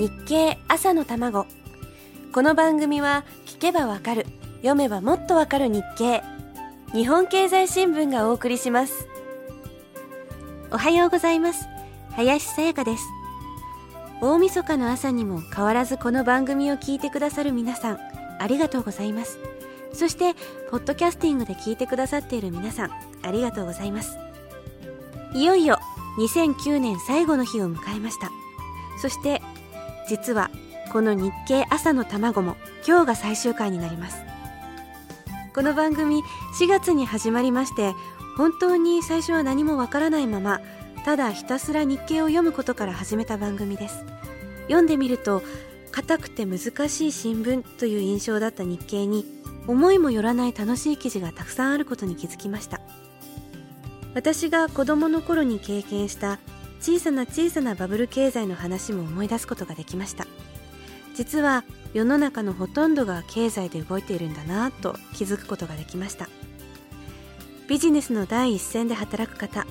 日経朝の卵。この番組は聞けばわかる読めばもっとわかる日経。日本経済新聞がお送りします。おはようございます。林さやかです。大晦日の朝にも変わらずこの番組を聞いてくださる皆さんありがとうございます。そしてポッドキャスティングで聞いてくださっている皆さんありがとうございます。いよいよ2009年最後の日を迎えました。そして実はこの日経朝の卵も今日が最終回になります。この番組4月に始まりまして本当に最初は何もわからないままただひたすら日経を読むことから始めた番組です。読んでみると硬くて難しい新聞という印象だった日経に思いもよらない楽しい記事がたくさんあることに気づきました。私が子供の頃に経験した小さな小さなバブル経済の話も思い出すことができました。実は世の中のほとんどが経済で動いているんだなと気づくことができました。ビジネスの第一線で働く方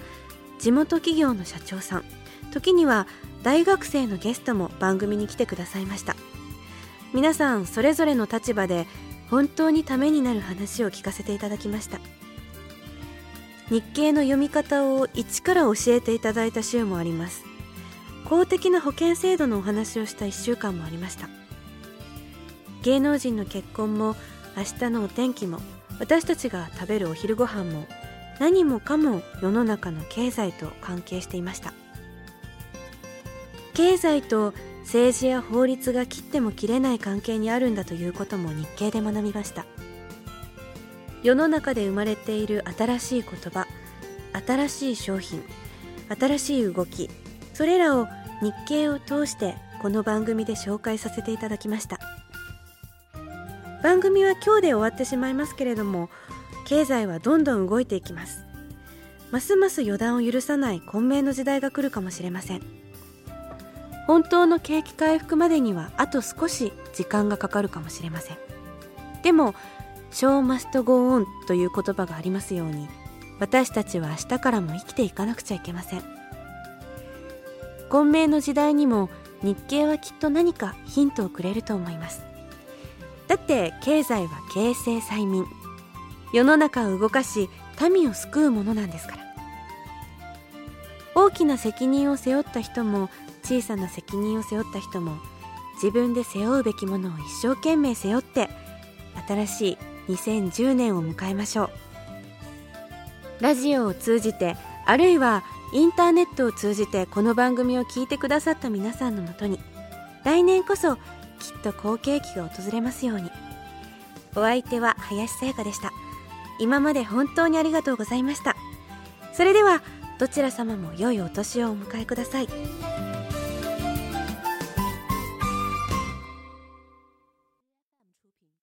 地元企業の社長さん。時には大学生のゲストも番組に来てくださいました。皆さんそれぞれの立場で本当にためになる話を聞かせていただきました。日経の読み方を一から教えていただいた週もあります。公的な保険制度のお話をした1週間もありました。芸能人の結婚も明日のお天気も私たちが食べるお昼ご飯も何もかも世の中の経済と関係していました。経済と政治や法律が切っても切れない関係にあるんだということも日経で学びました。世の中で生まれている新しい言葉新しい商品新しい動きそれらを日経を通してこの番組で紹介させていただきました。番組は今日で終わってしまいますけれども経済はどんどん動いていきます。ますます予断を許さない混迷の時代が来るかもしれません。本当の景気回復までにはあと少し時間がかかるかもしれません。でも「小マストゴーオン」という言葉がありますように私たちは明日からも生きていかなくちゃいけません。混迷の時代にも日経はきっと何かヒントをくれると思います。だって経済は経世催民世の中を動かし民を救うものなんですから。大きな責任を背負った人も小さな責任を背負った人も自分で背負うべきものを一生懸命背負って新しい2010年を迎えましょう。ラジオを通じてあるいはインターネットを通じてこの番組を聞いてくださった皆さんのもとに来年こそきっと好景気が訪れますように。お相手は林さやかでした。今まで本当にありがとうございました。それではどちら様も良いお年をお迎えください。